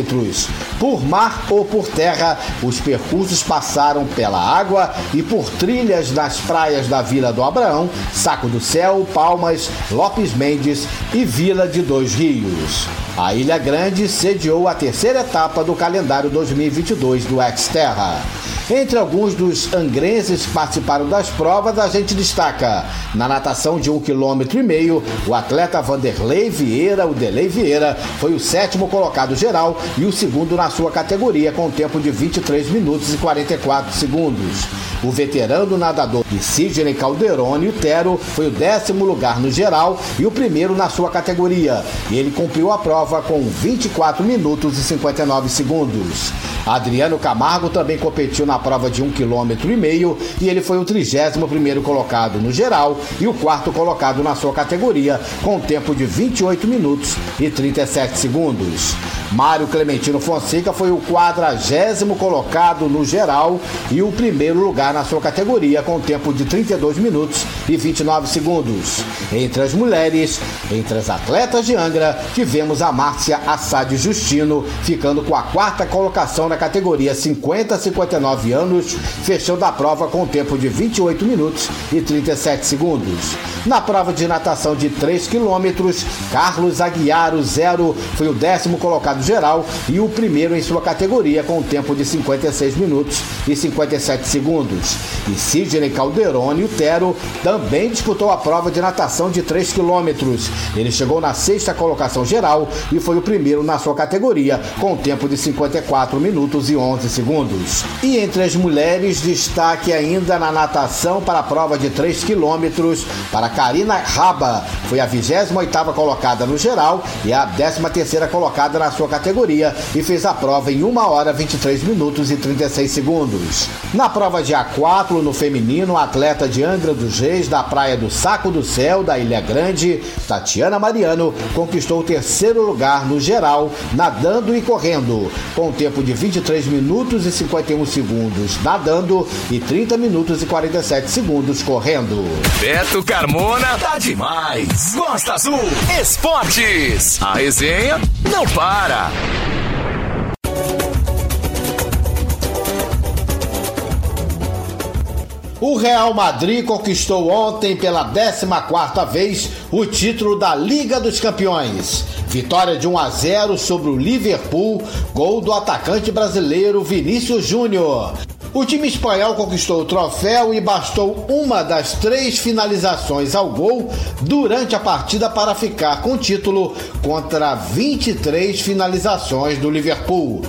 A: Por mar ou por terra, os percursos passaram pela água e por trilhas nas praias da Vila do Abraão, Saco do Céu, Palmas, Lopes Mendes e Vila de Dois Rios. A Ilha Grande sediou a terceira etapa do calendário 2022 do Xterra. Entre alguns dos angrenses que participaram das provas, a gente destaca na natação de um quilômetro e meio, o atleta Vanderlei Vieira, o Delei Vieira, foi o sétimo colocado geral e o segundo na sua categoria, com tempo de 23 minutos e 44 segundos. O veterano nadador Sidney Calderone Utero foi o décimo lugar no geral e o primeiro na sua categoria. Ele cumpriu a prova com 24 minutos e 59 segundos. Adriano Camargo também competiu na prova de um quilômetro e meio e ele foi o 31 primeiro colocado no geral e o quarto colocado na sua categoria, com tempo de 28 minutos e 37 segundos. Mário Clementino Fonseca foi o quadragésimo colocado no geral e o primeiro lugar na sua categoria, com tempo de 32 minutos e 29 segundos. Entre as mulheres, entre as atletas de Angra, tivemos a Márcia Assad Justino, ficando com a quarta colocação na categoria 50 a 59 anos, fechando a prova com tempo de 28 minutos e 37 segundos. Na prova de natação de 3 quilômetros, Carlos Aguiar, o zero, foi o décimo colocado geral e o primeiro em sua categoria, com tempo de 56 minutos e 57 segundos. E Sidney Calderone, o Tero, também disputou a prova de natação de 3 quilômetros. Ele chegou na sexta colocação geral e foi o primeiro na sua categoria, com tempo de 54 minutos e 11 segundos. E entre as mulheres, destaque ainda na natação para a prova de 3 quilômetros para Karina Raba, foi a 28ª colocada no geral e a 13ª colocada na sua categoria e fez a prova em 1 hora 23 minutos e 36 segundos. Na prova de A4 no feminino, a atleta de Angra dos Reis da Praia do Saco do Céu da Ilha Grande, Tatiana Mariano, conquistou o terceiro lugar no geral, nadando e correndo, com tempo de 23 minutos e 51 segundos nadando e 30 minutos e 47 segundos correndo.
G: Beto Carmona tá demais. Costa Azul Esportes. A resenha não para.
A: O Real Madrid conquistou ontem pela 14ª vez o título da Liga dos Campeões. Vitória de 1 a 0 sobre o Liverpool, gol do atacante brasileiro Vinícius Júnior. O time espanhol conquistou o troféu e bastou uma das três finalizações ao gol durante a partida para ficar com o título contra 23 finalizações do Liverpool.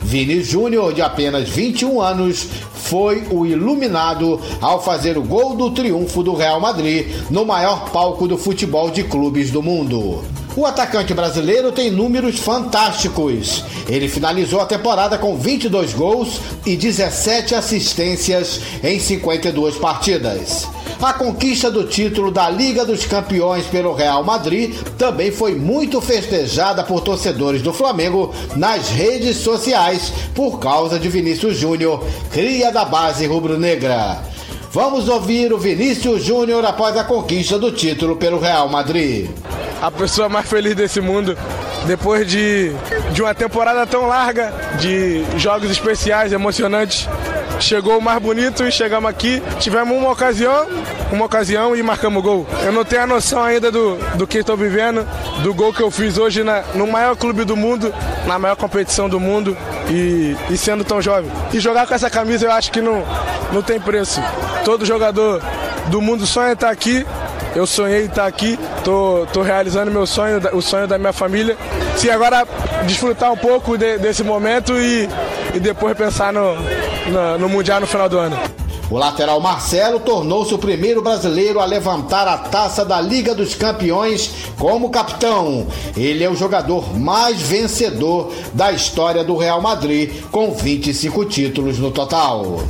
A: Vini Júnior, de apenas 21 anos, foi o iluminado ao fazer o gol do triunfo do Real Madrid no maior palco do futebol de clubes do mundo. O atacante brasileiro tem números fantásticos. Ele finalizou a temporada com 22 gols e 17 assistências em 52 partidas. A conquista do título da Liga dos Campeões pelo Real Madrid também foi muito festejada por torcedores do Flamengo nas redes sociais por causa de Vinícius Júnior, cria da base rubro-negra. Vamos ouvir o Vinícius Júnior após a conquista do título pelo Real Madrid.
R: A pessoa mais feliz desse mundo depois de, de uma temporada tão larga, de jogos especiais, emocionantes, chegou o mais bonito e chegamos aqui. Tivemos uma ocasião, uma ocasião e marcamos gol. Eu não tenho a noção ainda do, do que estou vivendo, do gol que eu fiz hoje na, no maior clube do mundo, na maior competição do mundo e, e sendo tão jovem. E jogar com essa camisa eu acho que não, não tem preço. Todo jogador do mundo sonha estar aqui. Eu sonhei estar aqui, tô, tô realizando meu sonho, o sonho da minha família. Se agora desfrutar um pouco de, desse momento e, e depois pensar no, no, no Mundial no final do ano.
A: O lateral Marcelo tornou-se o primeiro brasileiro a levantar a taça da Liga dos Campeões como capitão. Ele é o jogador mais vencedor da história do Real Madrid, com 25 títulos no total.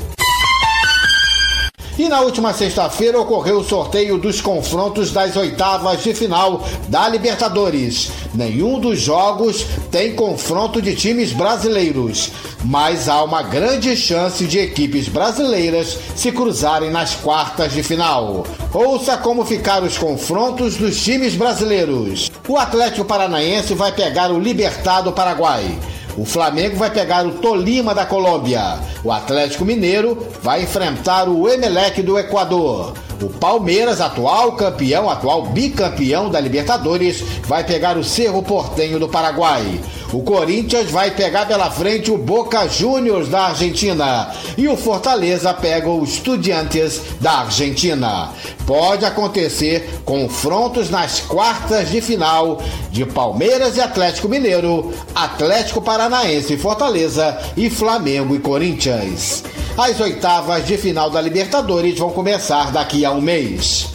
A: E na última sexta-feira ocorreu o sorteio dos confrontos das oitavas de final da Libertadores. Nenhum dos jogos tem confronto de times brasileiros, mas há uma grande chance de equipes brasileiras se cruzarem nas quartas de final. Ouça como ficaram os confrontos dos times brasileiros. O Atlético Paranaense vai pegar o Libertado Paraguai. O Flamengo vai pegar o Tolima da Colômbia. O Atlético Mineiro vai enfrentar o Emelec do Equador. O Palmeiras, atual campeão, atual bicampeão da Libertadores, vai pegar o Cerro Portenho do Paraguai. O Corinthians vai pegar pela frente o Boca Juniors da Argentina e o Fortaleza pega o Estudiantes da Argentina. Pode acontecer confrontos nas quartas de final de Palmeiras e Atlético Mineiro, Atlético Paranaense e Fortaleza e Flamengo e Corinthians. As oitavas de final da Libertadores vão começar daqui a um mês.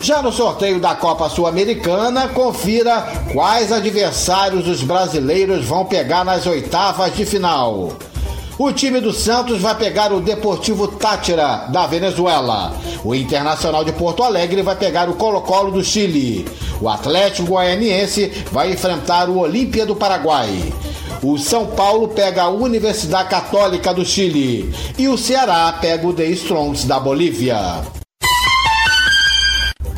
A: Já no sorteio da Copa Sul-Americana, confira quais adversários os brasileiros vão pegar nas oitavas de final. O time do Santos vai pegar o Deportivo Tátira, da Venezuela. O Internacional de Porto Alegre vai pegar o Colo-Colo do Chile. O Atlético Goianiense vai enfrentar o Olímpia do Paraguai. O São Paulo pega a Universidade Católica do Chile. E o Ceará pega o The Strongs da Bolívia.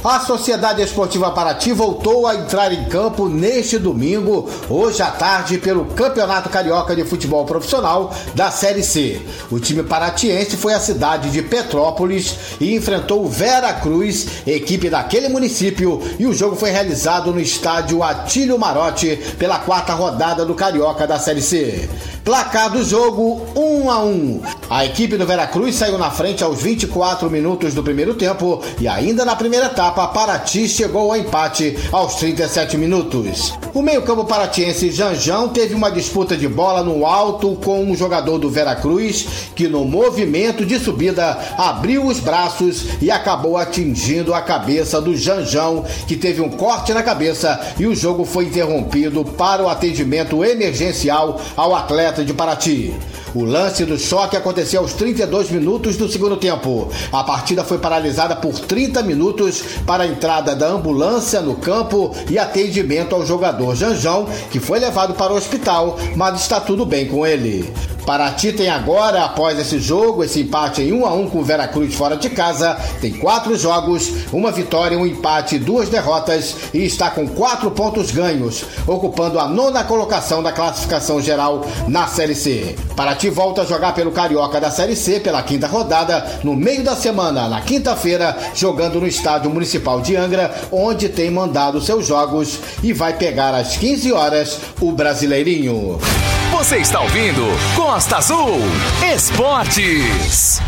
A: A Sociedade Esportiva Paraty voltou a entrar em campo neste domingo, hoje à tarde, pelo Campeonato Carioca de Futebol Profissional da Série C. O time paratiense foi à cidade de Petrópolis e enfrentou o Vera Cruz, equipe daquele município, e o jogo foi realizado no estádio Atílio Marotti pela quarta rodada do Carioca da Série C. Placar do jogo 1 um a 1. Um. A equipe do Veracruz saiu na frente aos 24 minutos do primeiro tempo e ainda na primeira etapa Paraty chegou ao empate aos 37 minutos. O meio-campo paratiense Janjão teve uma disputa de bola no alto com um jogador do Veracruz que no movimento de subida abriu os braços e acabou atingindo a cabeça do Janjão, que teve um corte na cabeça e o jogo foi interrompido para o atendimento emergencial ao atleta de Paraty. O lance do choque aconteceu aos 32 minutos do segundo tempo. A partida foi paralisada por 30 minutos para a entrada da ambulância no campo e atendimento ao jogador Janjão, que foi levado para o hospital, mas está tudo bem com ele. Paraty tem agora, após esse jogo, esse empate em 1 a 1 com o Veracruz fora de casa, tem quatro jogos, uma vitória, um empate, duas derrotas e está com quatro pontos ganhos, ocupando a nona colocação da classificação geral na Série C. Paraty volta a jogar pelo Carioca da Série C pela quinta rodada no meio da semana, na quinta-feira, jogando no Estádio Municipal de Angra, onde tem mandado seus jogos e vai pegar às 15 horas o Brasileirinho.
G: Você está ouvindo Costa Azul Esportes.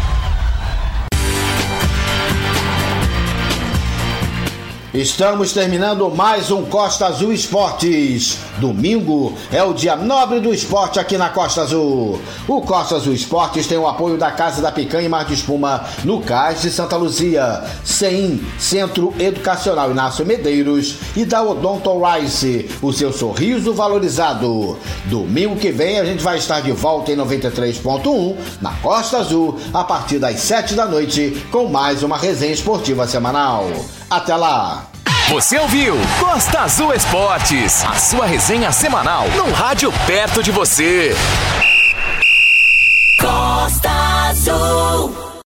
A: Estamos terminando mais um Costa Azul Esportes. Domingo é o dia nobre do esporte aqui na Costa Azul. O Costa Azul Esportes tem o apoio da Casa da Picanha e Mar de Espuma no Cais de Santa Luzia, CEM, Centro Educacional Inácio Medeiros e da Odonto Rice, o seu sorriso valorizado. Domingo que vem a gente vai estar de volta em 93.1 na Costa Azul a partir das 7 da noite com mais uma resenha esportiva semanal. Até lá!
G: Você ouviu Costa Azul Esportes, a sua resenha semanal num rádio perto de você.
S: Costa Azul.